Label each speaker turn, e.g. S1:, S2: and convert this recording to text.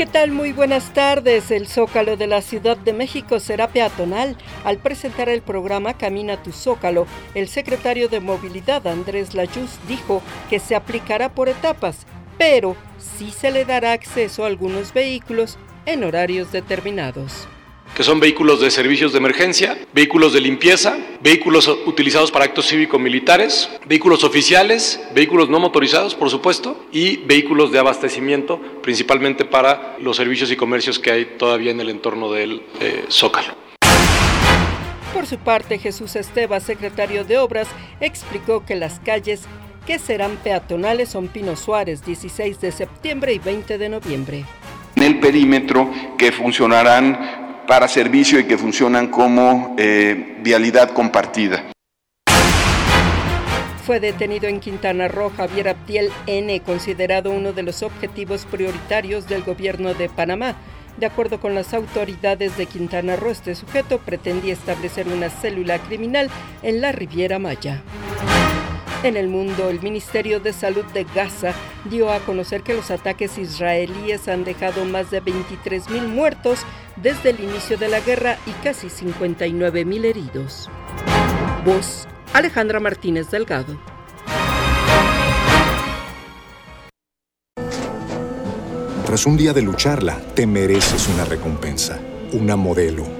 S1: ¿Qué tal? Muy buenas tardes. El Zócalo de la Ciudad de México será peatonal. Al presentar el programa Camina tu Zócalo, el secretario de Movilidad Andrés Layuz dijo que se aplicará por etapas, pero sí se le dará acceso a algunos vehículos en horarios determinados
S2: que son vehículos de servicios de emergencia, vehículos de limpieza, vehículos utilizados para actos cívico-militares, vehículos oficiales, vehículos no motorizados, por supuesto, y vehículos de abastecimiento, principalmente para los servicios y comercios que hay todavía en el entorno del eh, Zócalo.
S1: Por su parte, Jesús Esteba, secretario de Obras, explicó que las calles que serán peatonales son Pino Suárez, 16 de septiembre y 20 de noviembre.
S3: En el perímetro que funcionarán para servicio y que funcionan como eh, vialidad compartida.
S1: Fue detenido en Quintana Roo Javier Abdiel N., considerado uno de los objetivos prioritarios del gobierno de Panamá. De acuerdo con las autoridades de Quintana Roo, este sujeto pretendía establecer una célula criminal en la Riviera Maya. En el mundo, el Ministerio de Salud de Gaza dio a conocer que los ataques israelíes han dejado más de 23.000 muertos desde el inicio de la guerra y casi 59.000 heridos. Voz Alejandra Martínez Delgado.
S4: Tras un día de lucharla, te mereces una recompensa, una modelo,